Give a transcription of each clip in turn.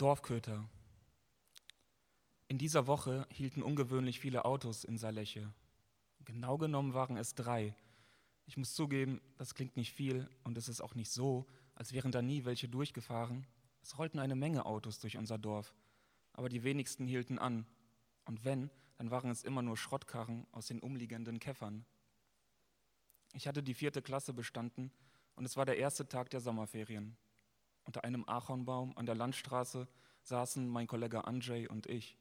Dorfköter. In dieser Woche hielten ungewöhnlich viele Autos in Saleche. Genau genommen waren es drei. Ich muss zugeben, das klingt nicht viel und es ist auch nicht so, als wären da nie welche durchgefahren. Es rollten eine Menge Autos durch unser Dorf, aber die wenigsten hielten an. Und wenn, dann waren es immer nur Schrottkarren aus den umliegenden Käffern. Ich hatte die vierte Klasse bestanden und es war der erste Tag der Sommerferien. Unter einem Ahornbaum an der Landstraße saßen mein Kollege Andrzej und ich.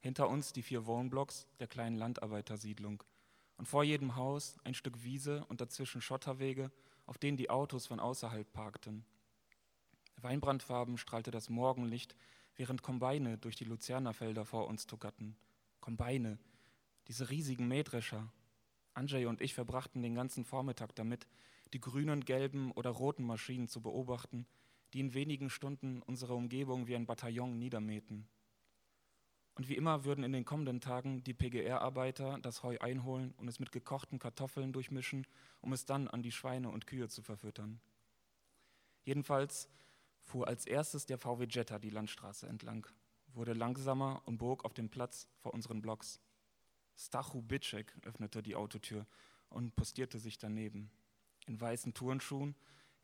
Hinter uns die vier Wohnblocks der kleinen Landarbeitersiedlung. Und vor jedem Haus ein Stück Wiese und dazwischen Schotterwege, auf denen die Autos von außerhalb parkten. Weinbrandfarben strahlte das Morgenlicht, während Kombine durch die Luzernerfelder vor uns tuckerten. Kombine, diese riesigen Mähdrescher. Andrzej und ich verbrachten den ganzen Vormittag damit, die grünen, gelben oder roten Maschinen zu beobachten, die in wenigen Stunden unsere Umgebung wie ein Bataillon niedermähten. Und wie immer würden in den kommenden Tagen die PGR-Arbeiter das Heu einholen und es mit gekochten Kartoffeln durchmischen, um es dann an die Schweine und Kühe zu verfüttern. Jedenfalls fuhr als erstes der VW Jetta die Landstraße entlang, wurde langsamer und bog auf den Platz vor unseren Blocks. Stachu Bitschek öffnete die Autotür und postierte sich daneben. In weißen Turnschuhen,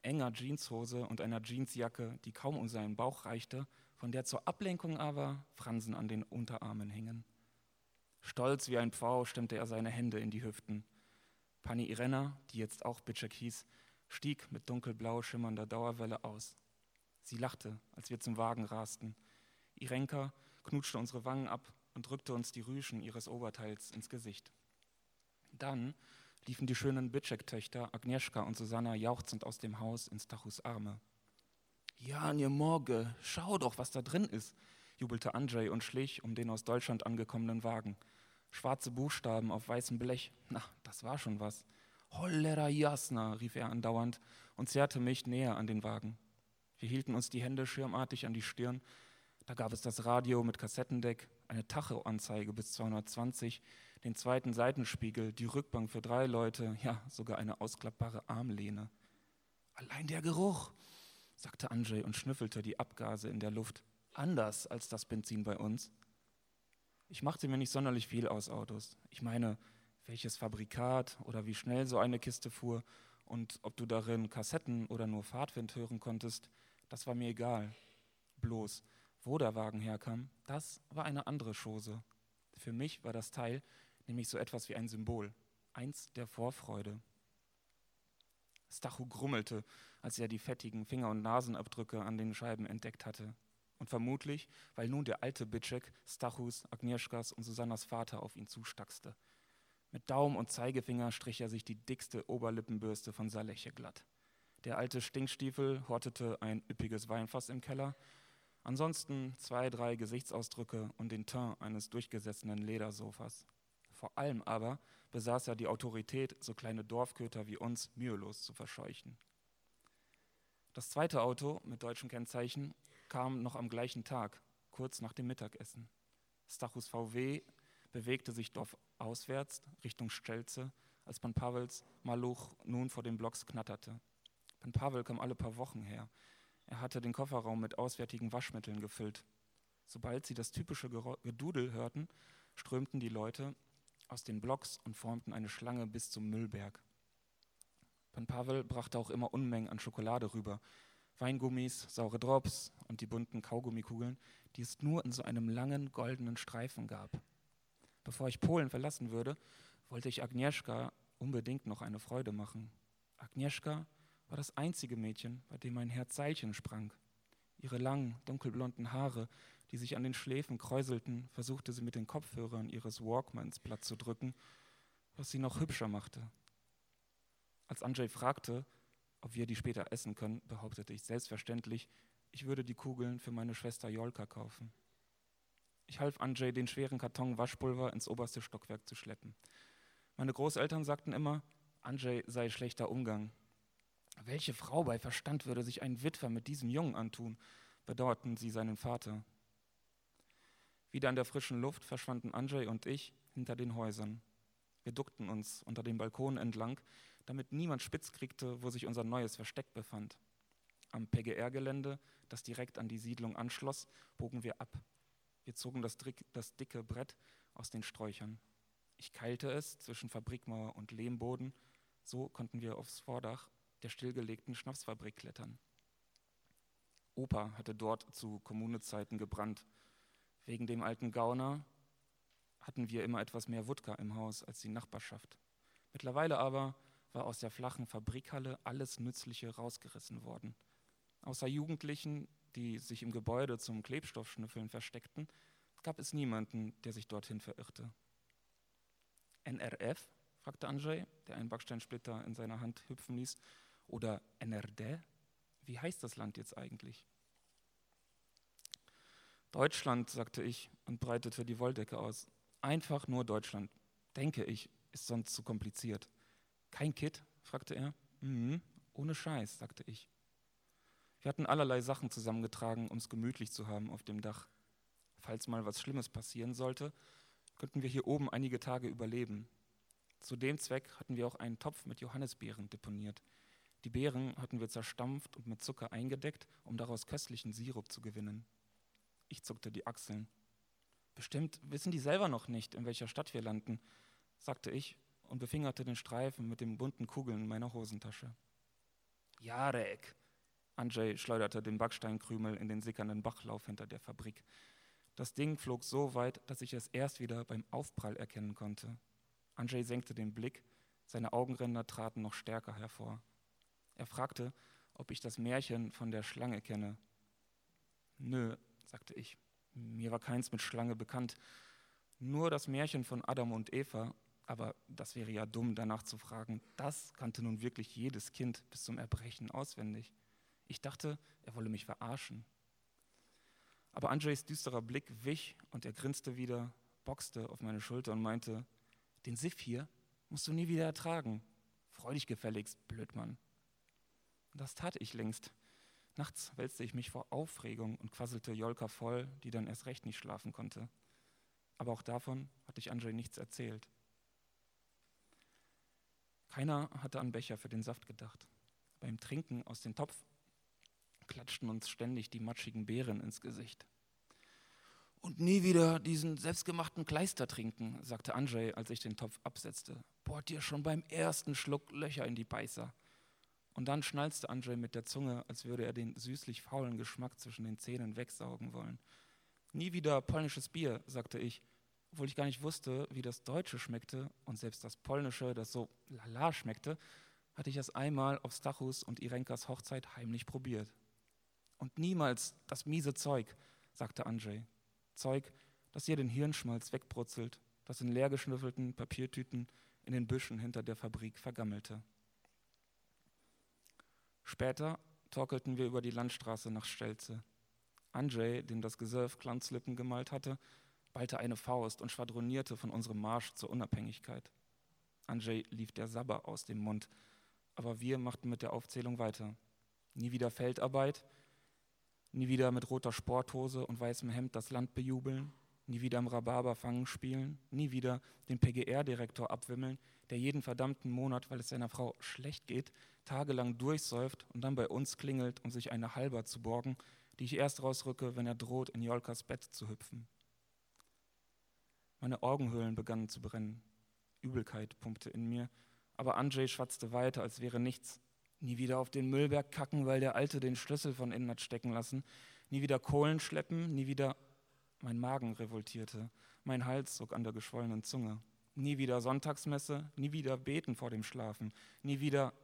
enger Jeanshose und einer Jeansjacke, die kaum um seinen Bauch reichte, von der zur Ablenkung aber Fransen an den Unterarmen hingen. Stolz wie ein Pfau stemmte er seine Hände in die Hüften. Pani Irena, die jetzt auch Bitschek hieß, stieg mit dunkelblau schimmernder Dauerwelle aus. Sie lachte, als wir zum Wagen rasten. Irenka knutschte unsere Wangen ab und drückte uns die Rüschen ihres Oberteils ins Gesicht. Dann liefen die schönen Bitschek-Töchter Agnieszka und Susanna jauchzend aus dem Haus in Stachus Arme. Ja, nie Morge, schau doch, was da drin ist, jubelte Andrzej und schlich um den aus Deutschland angekommenen Wagen. Schwarze Buchstaben auf weißem Blech. Na, das war schon was. Hollera jasna, rief er andauernd und zerrte mich näher an den Wagen. Wir hielten uns die Hände schirmartig an die Stirn. Da gab es das Radio mit Kassettendeck, eine Tachoanzeige bis 220, den zweiten Seitenspiegel, die Rückbank für drei Leute, ja, sogar eine ausklappbare Armlehne. Allein der Geruch, sagte Andrzej und schnüffelte die Abgase in der Luft. Anders als das Benzin bei uns. Ich machte mir nicht sonderlich viel aus Autos. Ich meine, welches Fabrikat oder wie schnell so eine Kiste fuhr und ob du darin Kassetten oder nur Fahrtwind hören konntest, das war mir egal. Bloß, wo der Wagen herkam, das war eine andere Chose. Für mich war das Teil nämlich so etwas wie ein Symbol, eins der Vorfreude. Stachu grummelte, als er die fettigen Finger- und Nasenabdrücke an den Scheiben entdeckt hatte. Und vermutlich, weil nun der alte Bitschek Stachus, Agnieszkas und Susannas Vater auf ihn zustaxte. Mit Daumen und Zeigefinger strich er sich die dickste Oberlippenbürste von Saleche glatt. Der alte Stinkstiefel hortete ein üppiges Weinfass im Keller. Ansonsten zwei, drei Gesichtsausdrücke und den Teint eines durchgesessenen Ledersofas. Vor allem aber besaß er die Autorität, so kleine Dorfköter wie uns mühelos zu verscheuchen. Das zweite Auto mit deutschem Kennzeichen kam noch am gleichen Tag, kurz nach dem Mittagessen. Stachus VW bewegte sich dorfauswärts Richtung Stelze, als Pan Pavels Maluch nun vor den Blocks knatterte. Pan Pavel kam alle paar Wochen her. Er hatte den Kofferraum mit auswärtigen Waschmitteln gefüllt. Sobald sie das typische Gedudel hörten, strömten die Leute aus den Blocks und formten eine Schlange bis zum Müllberg. Pan Pavel brachte auch immer Unmengen an Schokolade rüber. Weingummis, saure Drops und die bunten Kaugummikugeln, die es nur in so einem langen goldenen Streifen gab. Bevor ich Polen verlassen würde, wollte ich Agnieszka unbedingt noch eine Freude machen. Agnieszka war das einzige Mädchen, bei dem mein Herz Seilchen sprang. Ihre langen, dunkelblonden Haare, die sich an den Schläfen kräuselten, versuchte sie mit den Kopfhörern ihres Walkmans platt zu drücken, was sie noch hübscher machte. Als Andrzej fragte, ob wir die später essen können, behauptete ich selbstverständlich, ich würde die Kugeln für meine Schwester Jolka kaufen. Ich half Andrzej, den schweren Karton Waschpulver ins oberste Stockwerk zu schleppen. Meine Großeltern sagten immer, Andrzej sei schlechter Umgang. Welche Frau bei Verstand würde sich ein Witwer mit diesem Jungen antun, bedauerten sie seinen Vater. Wieder in der frischen Luft verschwanden Andrzej und ich hinter den Häusern. Wir duckten uns unter dem Balkon entlang, damit niemand spitz kriegte, wo sich unser neues Versteck befand. Am PGR-Gelände, das direkt an die Siedlung anschloss, bogen wir ab. Wir zogen das, das dicke Brett aus den Sträuchern. Ich keilte es zwischen Fabrikmauer und Lehmboden. So konnten wir aufs Vordach der stillgelegten Schnapsfabrik klettern. Opa hatte dort zu Kommunezeiten gebrannt. Wegen dem alten Gauner hatten wir immer etwas mehr Wodka im Haus als die Nachbarschaft. Mittlerweile aber war aus der flachen Fabrikhalle alles Nützliche rausgerissen worden. Außer Jugendlichen, die sich im Gebäude zum Klebstoffschnüffeln versteckten, gab es niemanden, der sich dorthin verirrte. NRF? fragte Andrzej, der einen Backsteinsplitter in seiner Hand hüpfen ließ. Oder NRD? Wie heißt das Land jetzt eigentlich? Deutschland, sagte ich und breitete die Wolldecke aus. Einfach nur Deutschland, denke ich, ist sonst zu kompliziert. Kein Kit? fragte er. Mhm, ohne Scheiß, sagte ich. Wir hatten allerlei Sachen zusammengetragen, um es gemütlich zu haben auf dem Dach. Falls mal was Schlimmes passieren sollte, könnten wir hier oben einige Tage überleben. Zu dem Zweck hatten wir auch einen Topf mit Johannisbeeren deponiert. Die Beeren hatten wir zerstampft und mit Zucker eingedeckt, um daraus köstlichen Sirup zu gewinnen. Ich zuckte die Achseln. Bestimmt wissen die selber noch nicht, in welcher Stadt wir landen, sagte ich und befingerte den Streifen mit den bunten Kugeln in meiner Hosentasche. Jarek, Andrzej schleuderte den Backsteinkrümel in den sickernden Bachlauf hinter der Fabrik. Das Ding flog so weit, dass ich es erst wieder beim Aufprall erkennen konnte. Andrzej senkte den Blick, seine Augenränder traten noch stärker hervor. Er fragte, ob ich das Märchen von der Schlange kenne. Nö, sagte ich, mir war keins mit Schlange bekannt. Nur das Märchen von Adam und Eva, aber das wäre ja dumm, danach zu fragen. Das kannte nun wirklich jedes Kind bis zum Erbrechen auswendig. Ich dachte, er wolle mich verarschen. Aber Andrzejs düsterer Blick wich und er grinste wieder, boxte auf meine Schulter und meinte, den Siff hier musst du nie wieder ertragen. Freu dich gefälligst, Blödmann. Das tat ich längst. Nachts wälzte ich mich vor Aufregung und quasselte Jolka voll, die dann erst recht nicht schlafen konnte. Aber auch davon hatte ich Andrzej nichts erzählt. Keiner hatte an Becher für den Saft gedacht. Beim Trinken aus dem Topf klatschten uns ständig die matschigen Beeren ins Gesicht. Und nie wieder diesen selbstgemachten Kleister trinken, sagte Andrzej, als ich den Topf absetzte. Bohrt dir schon beim ersten Schluck Löcher in die Beißer. Und dann schnalzte Andrzej mit der Zunge, als würde er den süßlich faulen Geschmack zwischen den Zähnen wegsaugen wollen. Nie wieder polnisches Bier, sagte ich, obwohl ich gar nicht wusste, wie das Deutsche schmeckte und selbst das Polnische, das so lala schmeckte, hatte ich es einmal auf Stachus und Irenkas Hochzeit heimlich probiert. Und niemals das miese Zeug, sagte Andrzej. Zeug, das dir den Hirnschmalz wegbrutzelt, das in leergeschnüffelten Papiertüten in den Büschen hinter der Fabrik vergammelte. Später torkelten wir über die Landstraße nach Stelze. Andrzej, dem das Gesöff Glanzlippen gemalt hatte, ballte eine Faust und schwadronierte von unserem Marsch zur Unabhängigkeit. Andrzej lief der Sabber aus dem Mund, aber wir machten mit der Aufzählung weiter. Nie wieder Feldarbeit, nie wieder mit roter Sporthose und weißem Hemd das Land bejubeln, nie wieder im Rhabarber fangen spielen, nie wieder den PGR-Direktor abwimmeln, der jeden verdammten Monat, weil es seiner Frau schlecht geht, tagelang durchsäuft und dann bei uns klingelt, um sich eine Halber zu borgen, die ich erst rausrücke, wenn er droht, in Jolkas Bett zu hüpfen. Meine Augenhöhlen begannen zu brennen. Übelkeit pumpte in mir, aber Andrzej schwatzte weiter, als wäre nichts, Nie wieder auf den Müllberg kacken, weil der Alte den Schlüssel von innen hat stecken lassen. Nie wieder Kohlen schleppen, nie wieder. Mein Magen revoltierte, mein Hals zog an der geschwollenen Zunge. Nie wieder Sonntagsmesse, nie wieder beten vor dem Schlafen, nie wieder.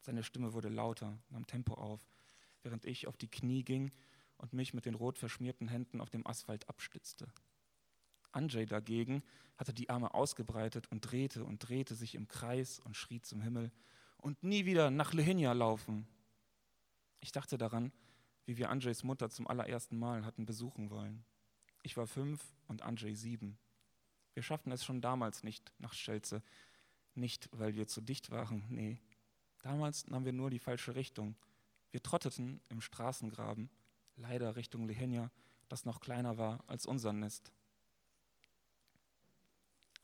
Seine Stimme wurde lauter, nahm Tempo auf, während ich auf die Knie ging und mich mit den rot verschmierten Händen auf dem Asphalt abstützte. Andrzej dagegen hatte die Arme ausgebreitet und drehte und drehte sich im Kreis und schrie zum Himmel und nie wieder nach Lehinia laufen. Ich dachte daran, wie wir Andrzejs Mutter zum allerersten Mal hatten besuchen wollen. Ich war fünf und Andrzej sieben. Wir schafften es schon damals nicht nach Schelze. Nicht, weil wir zu dicht waren, nee. Damals nahmen wir nur die falsche Richtung. Wir trotteten im Straßengraben, leider Richtung Lehinia, das noch kleiner war als unser Nest.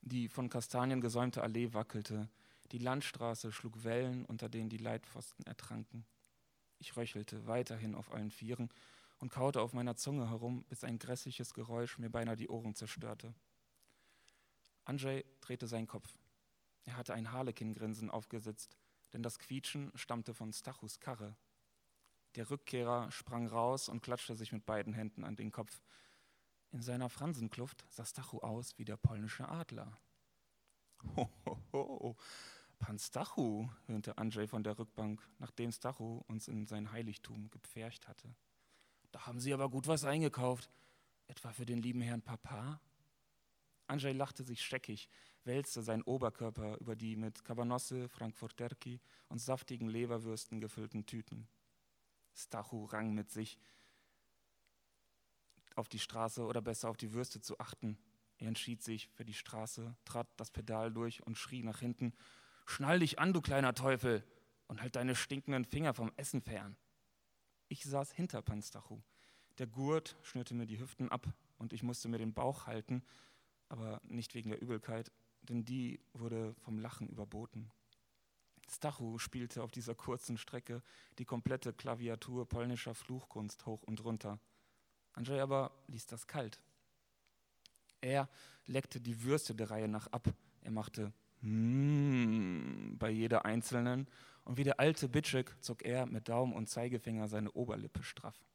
Die von Kastanien gesäumte Allee wackelte, die Landstraße schlug Wellen, unter denen die Leitpfosten ertranken. Ich röchelte weiterhin auf allen Vieren und kaute auf meiner Zunge herum, bis ein grässliches Geräusch mir beinahe die Ohren zerstörte. Andrzej drehte seinen Kopf. Er hatte ein Harlekin-Grinsen aufgesetzt, denn das Quietschen stammte von Stachus Karre. Der Rückkehrer sprang raus und klatschte sich mit beiden Händen an den Kopf. In seiner Fransenkluft sah Stachu aus wie der polnische Adler. Ho, ho, ho. Pan Stachu, höhnte Andrzej von der Rückbank, nachdem Stachu uns in sein Heiligtum gepfercht hatte. Da haben Sie aber gut was eingekauft. Etwa für den lieben Herrn Papa? Andrzej lachte sich scheckig, wälzte seinen Oberkörper über die mit Kabanosse, Frankfurterki und saftigen Leberwürsten gefüllten Tüten. Stachu rang mit sich, auf die Straße oder besser auf die Würste zu achten. Er entschied sich für die Straße, trat das Pedal durch und schrie nach hinten: Schnall dich an, du kleiner Teufel, und halt deine stinkenden Finger vom Essen fern. Ich saß hinter Panstachu. Der Gurt schnürte mir die Hüften ab und ich musste mir den Bauch halten, aber nicht wegen der Übelkeit, denn die wurde vom Lachen überboten. Stachu spielte auf dieser kurzen Strecke die komplette Klaviatur polnischer Fluchkunst hoch und runter. Andrzej aber ließ das kalt. Er leckte die Würste der Reihe nach ab. Er machte mm bei jeder einzelnen und wie der alte Bitschek zog er mit Daumen und Zeigefinger seine Oberlippe straff.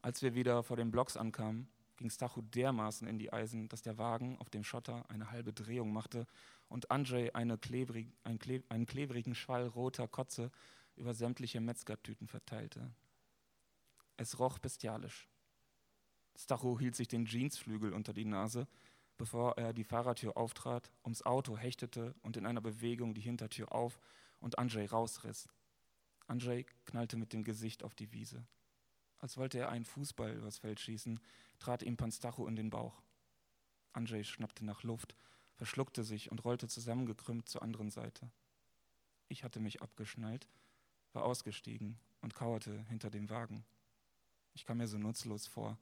Als wir wieder vor den Blocks ankamen, ging Stachu dermaßen in die Eisen, dass der Wagen auf dem Schotter eine halbe Drehung machte und Andrzej eine klebrig, ein Kle einen klebrigen Schwall roter Kotze über sämtliche Metzgertüten verteilte. Es roch bestialisch. Stachu hielt sich den Jeansflügel unter die Nase, bevor er die Fahrertür auftrat, ums Auto hechtete und in einer Bewegung die Hintertür auf und Andrzej rausriss. Andrzej knallte mit dem Gesicht auf die Wiese. Als wollte er einen Fußball übers Feld schießen, trat ihm Panstacho in den Bauch. Andrzej schnappte nach Luft, verschluckte sich und rollte zusammengekrümmt zur anderen Seite. Ich hatte mich abgeschnallt, war ausgestiegen und kauerte hinter dem Wagen. Ich kam mir so nutzlos vor,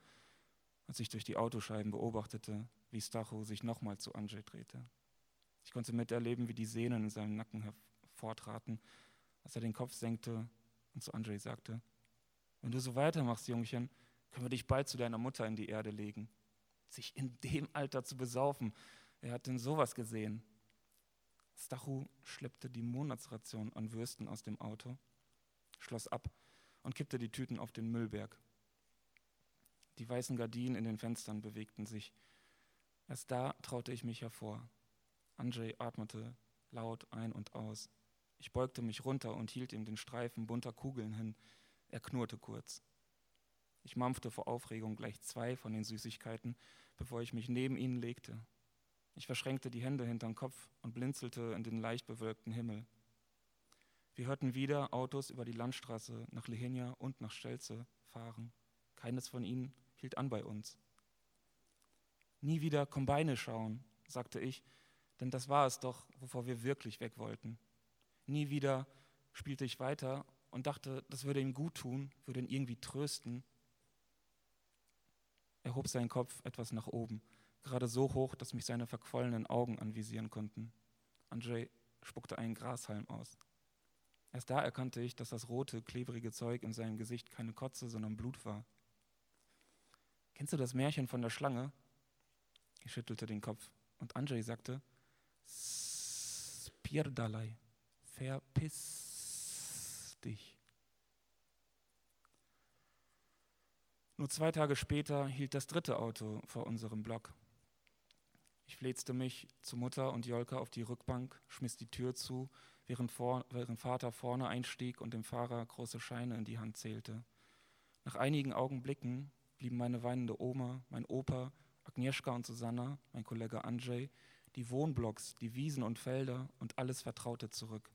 als ich durch die Autoscheiben beobachtete, wie Stacho sich nochmal zu Andrzej drehte. Ich konnte miterleben, wie die Sehnen in seinem Nacken hervortraten, als er den Kopf senkte und zu Andrzej sagte, wenn du so weitermachst, Jungchen, können wir dich bald zu deiner Mutter in die Erde legen. Sich in dem Alter zu besaufen, wer hat denn sowas gesehen? Stachu schleppte die Monatsration an Würsten aus dem Auto, schloss ab und kippte die Tüten auf den Müllberg. Die weißen Gardinen in den Fenstern bewegten sich. Erst da traute ich mich hervor. Andrzej atmete laut ein und aus. Ich beugte mich runter und hielt ihm den Streifen bunter Kugeln hin. Er knurrte kurz. Ich mampfte vor Aufregung gleich zwei von den Süßigkeiten, bevor ich mich neben ihn legte. Ich verschränkte die Hände hinterm Kopf und blinzelte in den leicht bewölkten Himmel. Wir hörten wieder Autos über die Landstraße nach Lehenia und nach Stelze fahren. Keines von ihnen hielt an bei uns. Nie wieder Kombine schauen, sagte ich, denn das war es doch, wovor wir wirklich weg wollten. Nie wieder spielte ich weiter und dachte, das würde ihm gut tun, würde ihn irgendwie trösten. Er hob seinen Kopf etwas nach oben, gerade so hoch, dass mich seine verquollenen Augen anvisieren konnten. Andrzej spuckte einen Grashalm aus. Erst da erkannte ich, dass das rote, klebrige Zeug in seinem Gesicht keine Kotze, sondern Blut war. Kennst du das Märchen von der Schlange? Ich schüttelte den Kopf und Andrzej sagte, Spierdalai, verpiss dich. Nur zwei Tage später hielt das dritte Auto vor unserem Block. Ich fletzte mich zu Mutter und Jolka auf die Rückbank, schmiss die Tür zu, während, vor, während Vater vorne einstieg und dem Fahrer große Scheine in die Hand zählte. Nach einigen Augenblicken blieben meine weinende Oma, mein Opa, Agnieszka und Susanna, mein Kollege Andrzej, die Wohnblocks, die Wiesen und Felder und alles Vertraute zurück.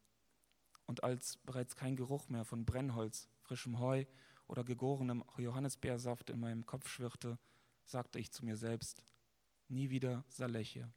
Und als bereits kein Geruch mehr von Brennholz, frischem Heu oder gegorenem Johannisbeersaft in meinem Kopf schwirrte, sagte ich zu mir selbst, nie wieder Saleche.